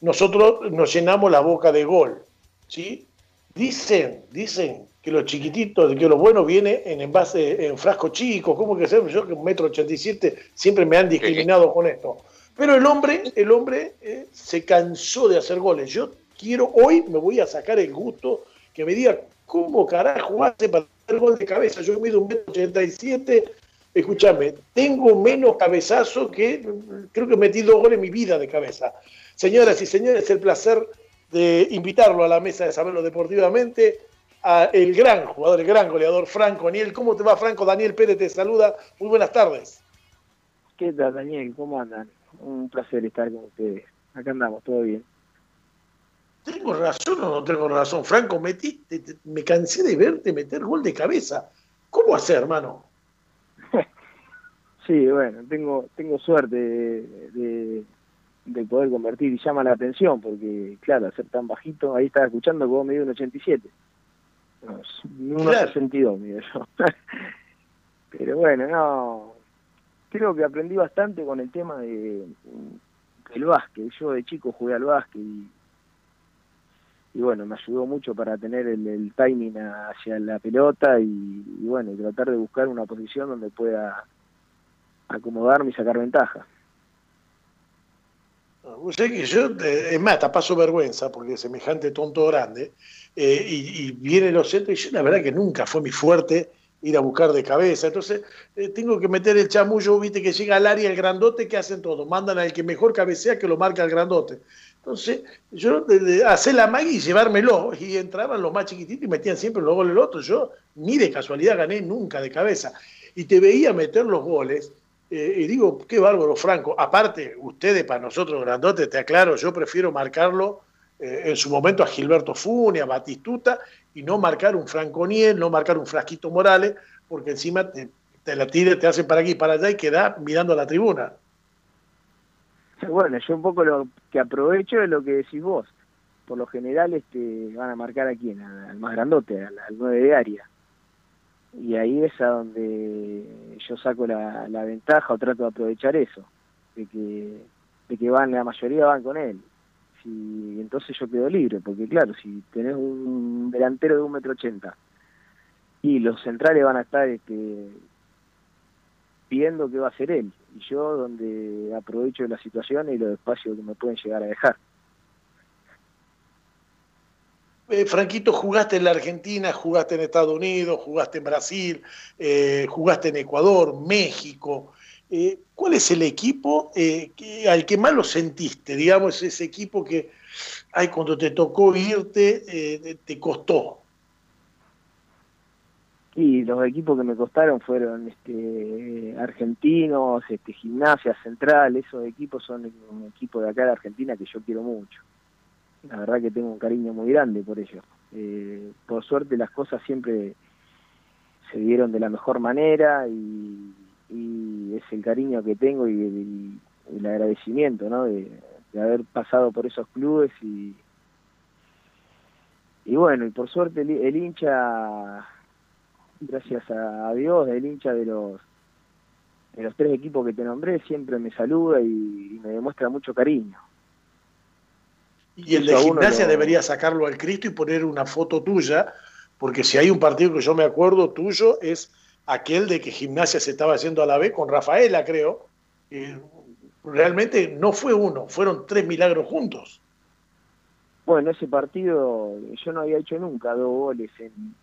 nosotros nos llenamos la boca de gol. ¿sí? Dicen, dicen que los chiquititos, que lo bueno viene en envase, en frasco chico, ¿cómo que ser? Yo que un metro ochenta y siete siempre me han discriminado con esto. Pero el hombre, el hombre eh, se cansó de hacer goles. Yo quiero, hoy me voy a sacar el gusto que me diga cómo carajo hace para hacer gol de cabeza. Yo mido un metro ochenta y siete, escúchame, tengo menos cabezazo que, creo que he metido goles en mi vida de cabeza. Señoras y señores, el placer de invitarlo a la mesa de saberlo deportivamente, a el gran jugador, el gran goleador Franco Daniel. ¿Cómo te va, Franco? Daniel Pérez te saluda. Muy buenas tardes. ¿Qué tal, Daniel? ¿Cómo andan? Un placer estar con ustedes. Acá andamos, todo bien. ¿Tengo razón o no tengo razón? Franco, metiste, me cansé de verte meter gol de cabeza. ¿Cómo hacer, hermano? sí, bueno, tengo, tengo suerte de, de poder convertir y llama la atención, porque claro, hacer tan bajito, ahí estaba escuchando que vos me dio un 87. No, sentido, mío yo. Pero bueno, no, creo que aprendí bastante con el tema de del básquet. Yo de chico jugué al básquet y, y bueno, me ayudó mucho para tener el, timing hacia la pelota y, y bueno, tratar de buscar una posición donde pueda acomodarme y sacar ventaja. Usted que yo, eh, es más, paso vergüenza porque semejante tonto grande, eh, y, viene los centros, y yo la verdad que nunca fue mi fuerte ir a buscar de cabeza. Entonces, eh, tengo que meter el chamullo, viste, que llega al área el grandote, que hacen todo. Mandan al que mejor cabecea que lo marca el grandote. Entonces, yo hacer la magia y llevármelo. Y entraban los más chiquititos y metían siempre los goles el otro. Yo ni de casualidad gané nunca de cabeza. Y te veía meter los goles eh, y digo, qué bárbaro, Franco. Aparte, ustedes para nosotros grandotes, te aclaro, yo prefiero marcarlo eh, en su momento a Gilberto Funi, a Batistuta, y no marcar un Franco Niel, no marcar un Frasquito Morales, porque encima te, la tira, te hacen para aquí y para allá y queda mirando a la tribuna. Bueno, yo un poco lo que aprovecho es lo que decís vos. Por lo general este, van a marcar a quién, al más grandote, al, al 9 de área y ahí es a donde yo saco la, ventaja o trato de aprovechar eso, de que, de que van, la mayoría van con él. Si, entonces yo quedo libre, porque claro, si tenés un delantero de un metro ochenta y los centrales van a estar este, pidiendo que va a ser él, y yo donde aprovecho la situación y los espacios que me pueden llegar a dejar. Eh, Franquito, jugaste en la Argentina, jugaste en Estados Unidos, jugaste en Brasil, eh, jugaste en Ecuador, México. Eh, ¿Cuál es el equipo al que más lo sentiste? Digamos, ese equipo que ay, cuando te tocó irte te costó. Y los equipos que me costaron fueron este, argentinos, este, gimnasia central, esos equipos son un equipo de acá de Argentina que yo quiero mucho la verdad que tengo un cariño muy grande por ello. Eh, por suerte las cosas siempre se dieron de la mejor manera y, es el cariño que tengo y, el agradecimiento ¿no? de, haber pasado por esos clubes y, y bueno, y por suerte el, hincha, gracias a Dios, el hincha de los de los tres equipos que te nombré siempre me saluda y me demuestra mucho cariño. Y el de gimnasia debería sacarlo al Cristo y poner una foto tuya, porque si hay un partido que yo me acuerdo tuyo es aquel de que gimnasia se estaba haciendo a la vez con Rafaela, creo. realmente no fue uno, fueron tres milagros juntos. Bueno, ese partido yo no había hecho nunca dos goles en,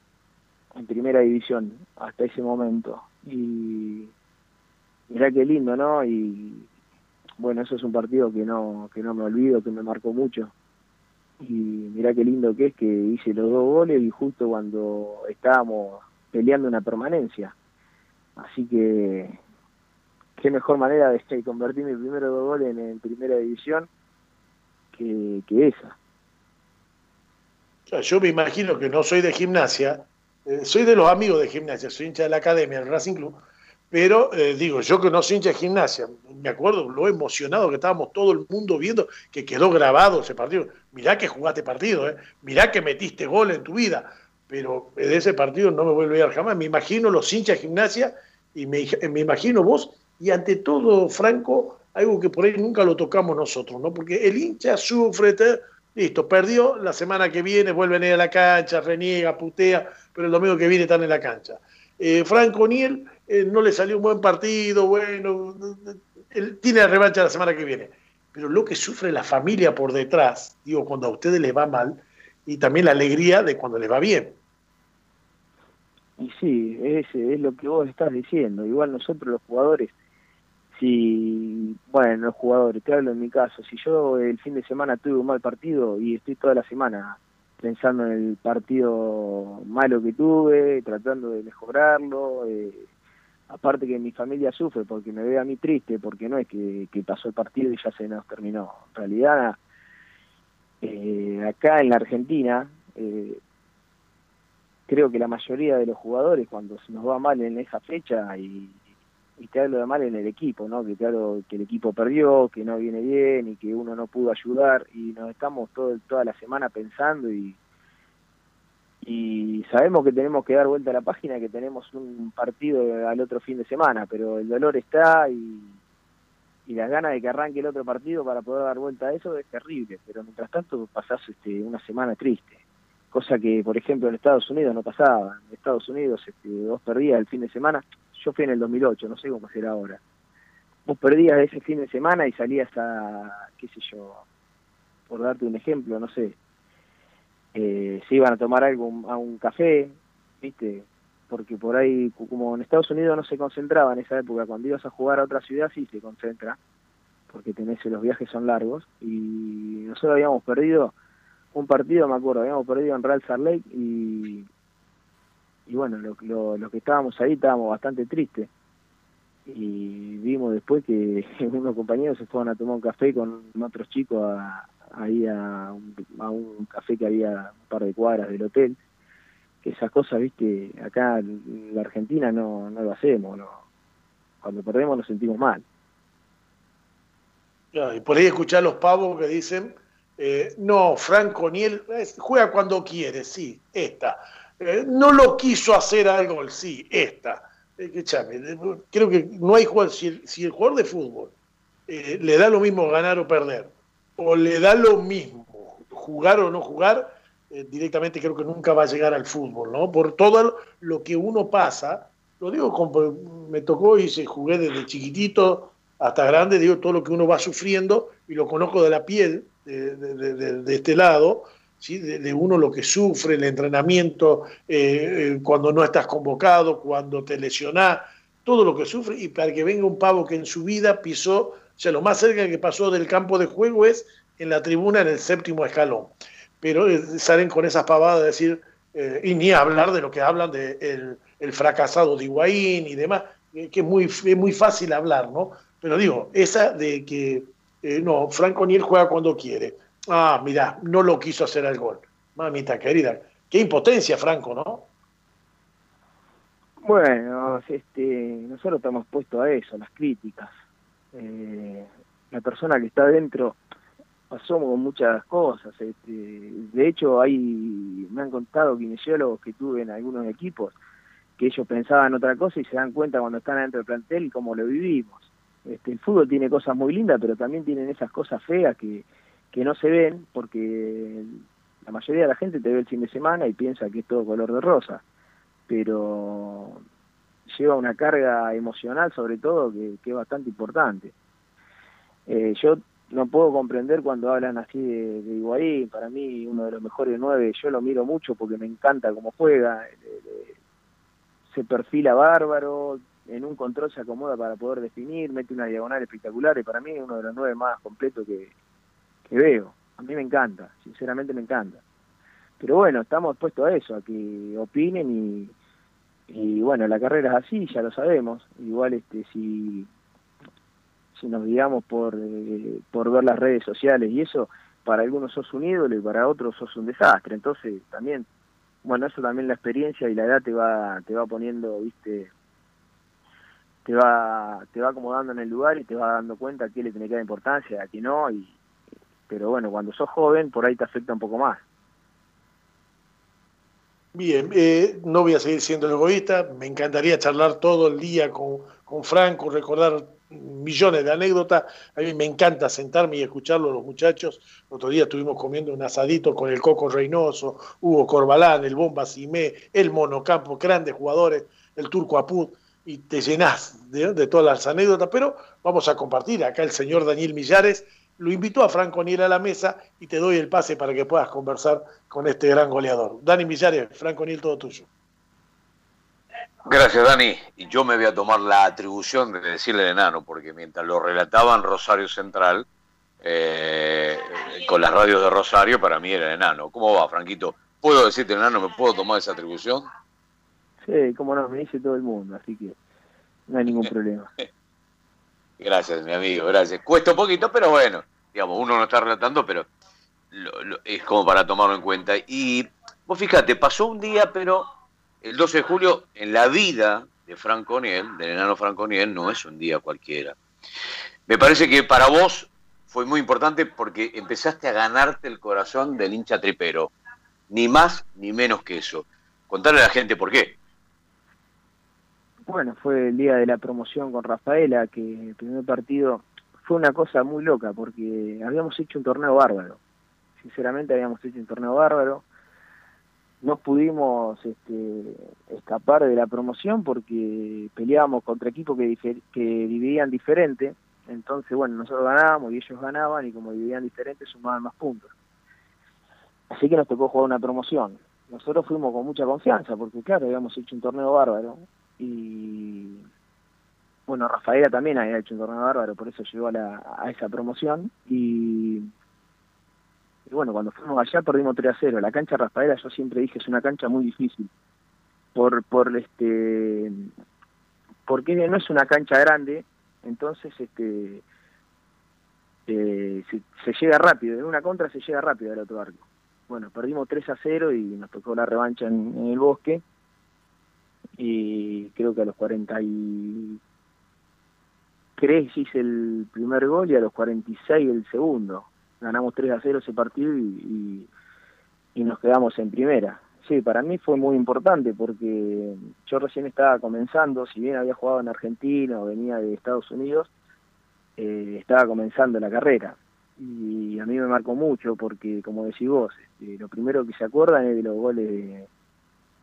en primera división hasta ese momento. Y mirá qué lindo, ¿no? Y bueno, eso es un partido que no, que no me olvido, que me marcó mucho y mirá qué lindo que es que hice los dos goles y justo cuando estábamos peleando una permanencia. Así que qué mejor manera de convertir mi primeros dos goles en, primera división que, esa. Yo me imagino que no soy de gimnasia, eh, soy de los amigos de gimnasia, soy hincha de la academia, del Racing Club, pero eh, digo, yo que no soy hincha de gimnasia, me acuerdo lo emocionado que estábamos todo el mundo viendo, que quedó grabado ese partido. Mirá que jugaste partido, ¿eh? mirá que metiste gol en tu vida, pero de ese partido no me vuelvo a ir jamás. Me imagino los hinchas de gimnasia y me, imagino vos, y ante todo, Franco, algo que por ahí nunca lo tocamos nosotros, ¿no? Porque el hincha sufre, listo, perdió, la semana que viene vuelven a ir a la cancha, reniega, putea, pero el domingo que viene están en la cancha. Eh, Franco Niel eh, no le salió un buen partido, bueno, él tiene la revancha la semana que viene. Pero lo que sufre la familia por detrás, digo, cuando a ustedes les va mal, y también la alegría de cuando les va bien. Y sí, es, es lo que vos estás diciendo. Igual nosotros los jugadores, si, bueno, los jugadores, te hablo en mi caso, si yo el fin de semana tuve un mal partido y estoy toda la semana pensando en el partido malo que tuve, tratando de mejorarlo, eh, aparte que mi familia sufre porque me ve a mí triste, porque no es que, pasó el partido y ya se nos terminó. En realidad, eh, acá en la Argentina, eh, creo que la mayoría de los jugadores cuando se nos va mal en esa fecha y, te hablo de mal en el equipo, ¿no? Que te hablo que el equipo perdió, que no viene bien y que uno no pudo ayudar y nos estamos todo, toda la semana pensando y, y sabemos que tenemos que dar vuelta a la página, que tenemos un partido al otro fin de semana, pero el dolor está y, y las ganas de que arranque el otro partido para poder dar vuelta a eso es terrible, pero mientras tanto pasás este, una semana triste cosa que, por ejemplo, en Estados Unidos no pasaba. En Estados Unidos este, vos perdías el fin de semana, yo fui en el 2008, no sé cómo será ahora. Vos perdías ese fin de semana y salías a, qué sé yo, por darte un ejemplo, no sé, eh, se iban a tomar algo a un café, ¿viste? Porque por ahí, como en Estados Unidos no se concentraba en esa época, cuando ibas a jugar a otra ciudad sí se concentra, porque tenés los viajes son largos, y nosotros habíamos perdido un partido, me acuerdo, habíamos perdido en Real Salt Lake y, y bueno, los lo, que estábamos ahí estábamos bastante tristes. Y vimos después que unos compañeros se fueron a tomar un café con otros chicos ahí a un, a un café que había un par de cuadras del hotel. Que esas cosas, viste, acá en la Argentina no, no lo hacemos. No. Cuando perdemos nos sentimos mal. y por ahí escuchar los pavos que dicen eh, no, Franco Niel juega cuando quiere, sí, esta. Eh, no lo quiso hacer algo, sí, esta. Eh, creo que no hay jugador, si el, jugador de fútbol le da lo mismo ganar o perder, o le da lo mismo jugar o no jugar, directamente creo que nunca va a llegar al fútbol, ¿no? Por todo lo que uno pasa, lo digo como me tocó y se jugué desde chiquitito hasta grande, digo todo lo que uno va sufriendo y lo conozco de la piel, de, este lado, de, uno lo que sufre, el entrenamiento, eh, eh, cuando no estás convocado, cuando te lesionás, todo lo que sufre, y para que venga un pavo que en su vida pisó, o sea, lo más cerca que pasó del campo de juego es en la tribuna en el séptimo escalón. Pero eh, salen con esas pavadas de decir, y ni hablar de lo que hablan del el fracasado de Higuaín y demás, que es muy, es muy fácil hablar, ¿no? Pero digo, esa de que no, Franco Niel juega cuando quiere. Ah, mira, no lo quiso hacer al gol. Mamita querida, qué impotencia, Franco, ¿no? Bueno, este, nosotros estamos puestos a eso, las críticas. Eh, la persona que está adentro pasó con muchas cosas. Este, de hecho, hay, me han contado kinesiólogos que tuve en algunos equipos que ellos pensaban otra cosa y se dan cuenta cuando están adentro del plantel y cómo lo vivimos. Este, el fútbol tiene cosas muy lindas, pero también tienen esas cosas feas que, que no se ven porque la mayoría de la gente te ve el fin de semana y piensa que es todo color de rosa, pero lleva una carga emocional sobre todo que, es bastante importante. Eh, yo no puedo comprender cuando hablan así de, de para mí uno de los mejores nueve, yo lo miro mucho porque me encanta cómo juega, eh, eh, se perfila bárbaro, en un control se acomoda para poder definir, mete una diagonal espectacular y para mí es uno de los nueve más completos que, veo. A mí me encanta, sinceramente me encanta. Pero bueno, estamos expuestos a eso, a que opinen y, y bueno, la carrera es así, ya lo sabemos. Igual este si si nos guiamos por, eh, por ver las redes sociales y eso, para algunos sos un ídolo y para otros sos un desastre. Entonces también, bueno, eso también la experiencia y la edad te va, te va poniendo, viste, te va te va acomodando en el lugar y te va dando cuenta a qué le tiene que dar importancia, a qué no, y, pero bueno, cuando sos joven por ahí te afecta un poco más. Bien, eh, no voy a seguir siendo egoísta, me encantaría charlar todo el día con, con Franco, recordar millones de anécdotas. A mí me encanta sentarme y escucharlo los muchachos. otro día estuvimos comiendo un asadito con el Coco Reynoso, Hugo Corbalán, el Bomba Simé, el Monocampo, grandes jugadores, el Turco Apud, y te llenás de, de todas las anécdotas. Pero vamos a compartir acá el señor Daniel Millares. Lo invitó a Franco Niel a la mesa y te doy el pase para que puedas conversar con este gran goleador. Dani Millares, Franco Niel, todo tuyo. Gracias, Dani. Y yo me voy a tomar la atribución de decirle el enano, porque mientras lo relataban Rosario Central, eh, con las radios de Rosario, para mí era el enano. ¿Cómo va, Franquito? ¿Puedo decirte enano? ¿Me puedo tomar esa atribución? Sí, cómo no, me dice todo el mundo, así que no hay ningún problema. Gracias, mi amigo, gracias. Cuesta un poquito, pero bueno, digamos, uno no está relatando, pero es como para tomarlo en cuenta. Y vos fíjate, pasó un día, pero el 12 de julio en la vida de Franco Niel, del enano Franco Niel, no es un día cualquiera. Me parece que para vos fue muy importante porque empezaste a ganarte el corazón del hincha tripero. Ni más ni menos que eso. Contarle a la gente por qué. Bueno, fue el día de la promoción con Rafaela, que el primer partido fue una cosa muy loca porque habíamos hecho un torneo bárbaro. Sinceramente habíamos hecho un torneo bárbaro no pudimos este, escapar de la promoción porque peleábamos contra equipos que, que dividían diferente. Entonces, bueno, nosotros ganábamos y ellos ganaban y como dividían diferente sumaban más puntos. Así que nos tocó jugar una promoción. Nosotros fuimos con mucha confianza porque, claro, habíamos hecho un torneo bárbaro y, bueno, Rafaela también había hecho un torneo bárbaro, por eso llegó a, la, a esa promoción y bueno, cuando fuimos allá perdimos 3 a 0. La cancha Rafaela yo siempre dije es una cancha muy difícil. Por, por este porque no es una cancha grande, entonces este eh, se, llega rápido, en una contra se llega rápido al otro arco. Bueno, perdimos 3 a 0 y nos tocó la revancha en, el bosque. Y creo que a los 43 hice el primer gol y a los 46 el segundo ganamos 3 a 0 ese partido y, y, nos quedamos en primera. Sí, para mí fue muy importante porque yo recién estaba comenzando, si bien había jugado en Argentina o venía de Estados Unidos, eh, estaba comenzando la carrera. Y a mí me marcó mucho porque, como decís vos, este, lo primero que se acuerdan es de los goles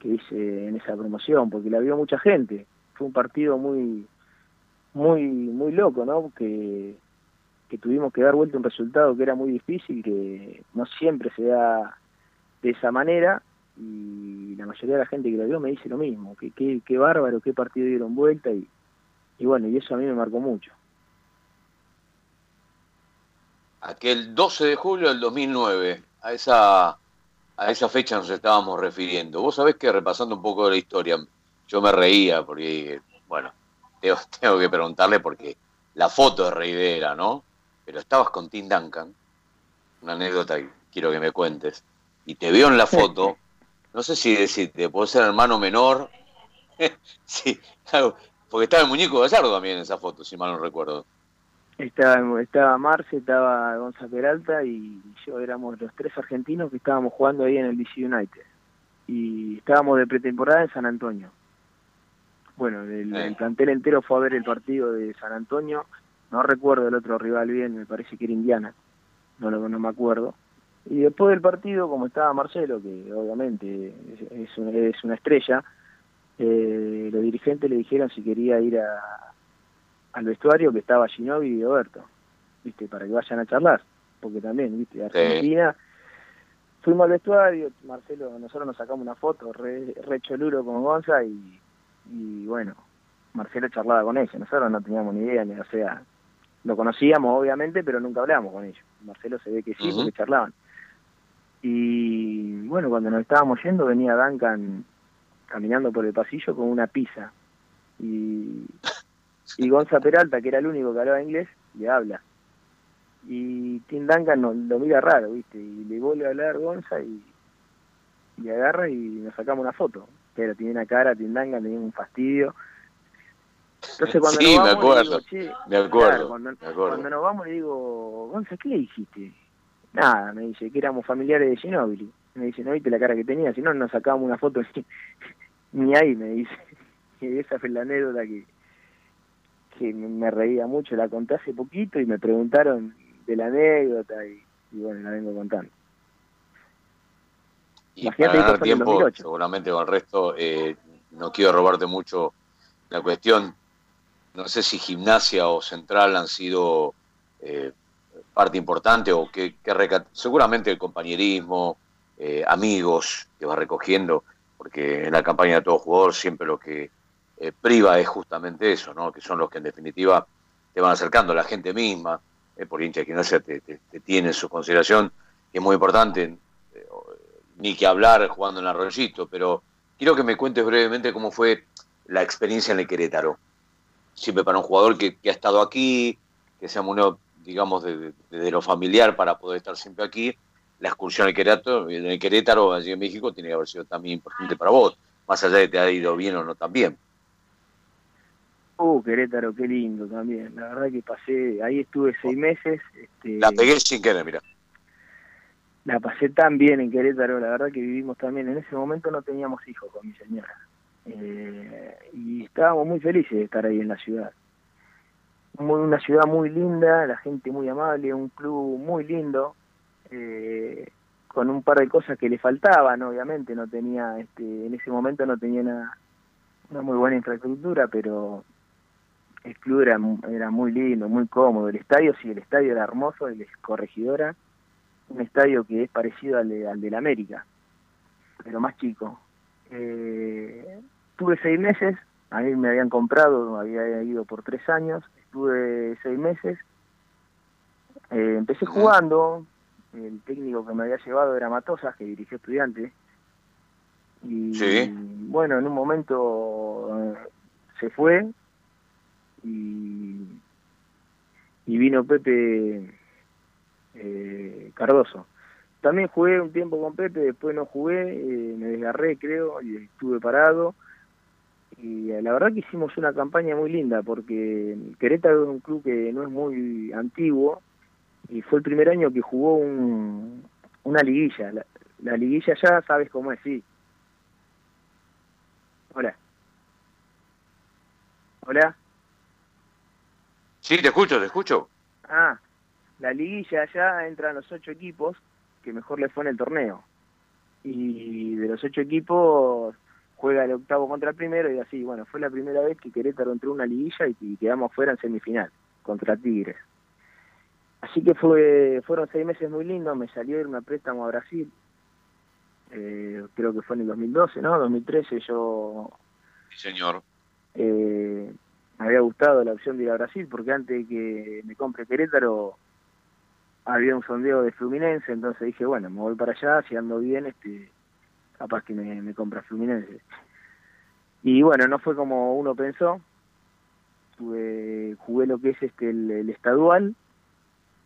que hice en esa promoción, porque la vio mucha gente. Fue un partido muy, muy, muy loco, ¿no? Que que tuvimos que dar vuelta un resultado que era muy difícil, que no siempre se da de esa manera, y la mayoría de la gente que lo vio me dice lo mismo, que qué bárbaro, qué partido dieron vuelta, y, y bueno, y eso a mí me marcó mucho. Aquel 12 de julio del 2009, a esa, a esa fecha nos estábamos refiriendo. Vos sabés que repasando un poco de la historia, yo me reía porque, bueno, tengo, que preguntarle porque la foto de Reidera, ¿no? pero estabas con Tim Duncan, una anécdota que quiero que me cuentes, y te veo en la foto, no sé si decirte, puede ser hermano menor, sí, porque estaba el muñeco Gallardo también en esa foto, si mal no recuerdo. Estaba, estaba Marce, estaba Gonzalo Peralta y yo éramos los tres argentinos que estábamos jugando ahí en el DC United. Y estábamos de pretemporada en San Antonio. Bueno, el, el, plantel entero fue a ver el partido de San Antonio no recuerdo el otro rival bien, me parece que era Indiana, no, no me acuerdo. Y después del partido, como estaba Marcelo, que obviamente es, una, estrella, eh, los dirigentes le dijeron si quería ir a, al vestuario que estaba Ginovi y Roberto, ¿viste? para que vayan a charlar, porque también, ¿viste? Argentina, fuimos al vestuario, Marcelo, nosotros nos sacamos una foto, re, re choluro con Gonza y, y bueno, Marcelo charlaba con ella, nosotros no teníamos ni idea, ni o sea, lo conocíamos obviamente, pero nunca hablamos con ellos. Marcelo se ve que sí, porque charlaban. Y bueno, cuando nos estábamos yendo venía Duncan caminando por el pasillo con una pizza. Y, y Gonza Peralta, que era el único que hablaba inglés, le habla. Y Tim Duncan no, lo mira raro, ¿viste? Y le vuelve a hablar Gonza y, y agarra y nos sacamos una foto. Pero tiene una cara, Tim Duncan tenía un fastidio entonces cuando sí, nos vamos, me acuerdo, me acuerdo, cuando, nos vamos le digo, Gonza, ¿qué le dijiste? Nada, me dice que éramos familiares de Ginóbili. Me dice, ¿no viste la cara que tenía? Si no, nos sacábamos una foto ni, ahí, me dice. Y esa fue la anécdota que, me reía mucho, la conté hace poquito y me preguntaron de la anécdota y, bueno, la vengo contando. Y para ganar tiempo, seguramente con el resto, eh, no quiero robarte mucho la cuestión, no sé si gimnasia o central han sido eh, parte importante o que, seguramente el compañerismo, eh, amigos que va recogiendo, porque en la campaña de todo jugador siempre lo que eh, priva es justamente eso, ¿no? que son los que en definitiva te van acercando, la gente misma, por hincha que no se te, tiene en su consideración, que es muy importante, ni que hablar jugando en arroyito, pero quiero que me cuentes brevemente cómo fue la experiencia en el Querétaro. Siempre para un jugador que, ha estado aquí, que se ha digamos, desde de, lo familiar para poder estar siempre aquí, la excursión al Querétaro, en el Querétaro, allí en México, tiene que haber sido también importante para vos, más allá de que te ha ido bien o no también. Uh, Querétaro, qué lindo también. La verdad que pasé, ahí estuve seis meses. Este, la pegué sin querer, mira la pasé tan bien en Querétaro, la verdad que vivimos también. En ese momento no teníamos hijos con mi señora. Eh, y estábamos muy felices de estar ahí en la ciudad. Muy, una ciudad muy linda, la gente muy amable, un club muy lindo, eh, con un par de cosas que le faltaban, obviamente. No tenía, este, en ese momento no tenía una, una muy buena infraestructura, pero club era, era muy lindo, muy cómodo. El estadio, sí, el estadio era hermoso, el corregidora un estadio que es parecido al de, al la América, pero más chico. Eh, tuve seis meses, a mí me habían comprado, había ido por tres años, estuve seis meses, eh, empecé jugando, el técnico que me había llevado era Matosas, que dirigió estudiantes, y bueno, en un momento eh, se fue y, y vino Pepe eh, Cardoso. También jugué un tiempo con Pepe, después no jugué, eh, me desgarré creo y estuve parado. Y la verdad que hicimos una campaña muy linda porque Querétaro es un club que no es muy antiguo y fue el primer año que jugó un, una liguilla. La, liguilla ya sabes cómo es, sí. Hola. Hola. Sí, te escucho, te escucho. Ah, la liguilla allá entran los ocho equipos que mejor les fue en el torneo. Y de los ocho equipos juega el octavo contra el primero y así, bueno, fue la primera vez que Querétaro entró en una liguilla y, quedamos fuera en semifinal contra Tigres. Así que fue fueron seis meses muy lindos, me salió irme a préstamo a Brasil, eh, creo que fue en el 2012, ¿no? 2013 yo... Sí, señor. Eh, me había gustado la opción de ir a Brasil porque antes de que me compre Querétaro había un sondeo de Fluminense, entonces dije, bueno, me voy para allá, si ando bien, este, capaz que me, compra Fluminense. Y bueno, no fue como uno pensó. jugué lo que es este el, estadual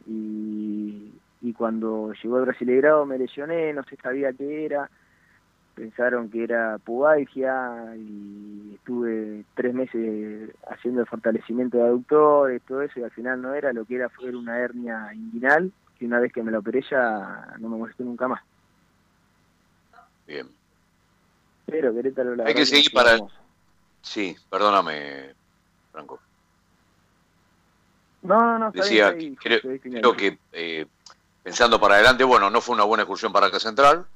y, y cuando llegó el Brasileirado me lesioné, no sé sabía qué era pensaron que era pubalgia y estuve tres meses haciendo el fortalecimiento de aductores, todo eso, y al final no era, lo que era fue una hernia inguinal, que una vez que me la operé ya no me molestó nunca más. Bien. Pero Querétaro la Hay que seguir para... Sí, perdóname, Franco. No, no, no. Decía, creo, que eh, pensando para adelante, bueno, no fue una buena excursión para acá Central,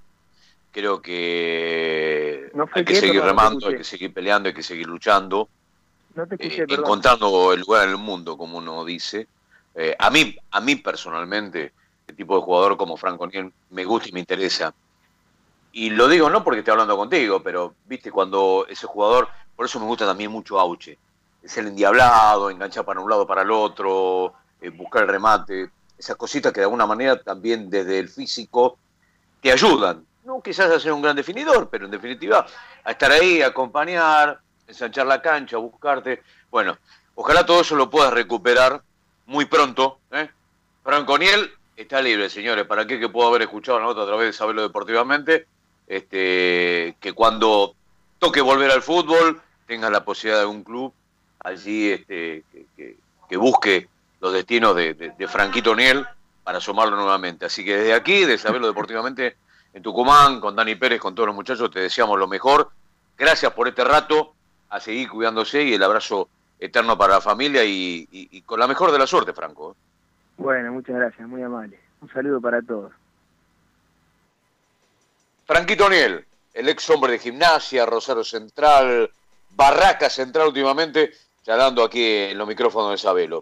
Creo que hay que seguir remando, hay que seguir peleando, hay que seguir luchando, eh, encontrando el lugar en el mundo, como uno dice. Eh, a mí, a mí personalmente, el tipo de jugador como Franco Niel me gusta y me interesa. Y lo digo no porque esté hablando contigo, pero viste cuando ese jugador, por eso me gusta también mucho Auche. Es el endiablado, engancha para un lado para el otro, eh, buscar el remate, esas cositas que de alguna manera también desde el físico te ayudan no quizás a ser un gran definidor, pero en definitiva a estar ahí, a acompañar, ensanchar la cancha, buscarte. Bueno, ojalá todo eso lo puedas recuperar muy pronto. ¿eh? Franco Niel está libre, señores. ¿Para qué que puedo haber escuchado la nota a través de Saberlo Deportivamente? Este, que cuando toque volver al fútbol tenga la posibilidad de un club allí este, que, busque los destinos de, de Franquito Niel para asomarlo nuevamente. Así que desde aquí, de Saberlo Deportivamente, en Tucumán, con Dani Pérez, con todos los muchachos, te deseamos lo mejor. Gracias por este rato, a seguir cuidándose y el abrazo eterno para la familia y, con la mejor de la suerte, Franco. Bueno, muchas gracias, muy amable. Un saludo para todos. Franquito Niel, el ex hombre de gimnasia, Rosario Central, Barraca Central últimamente, charlando aquí en los micrófonos de Sabelo.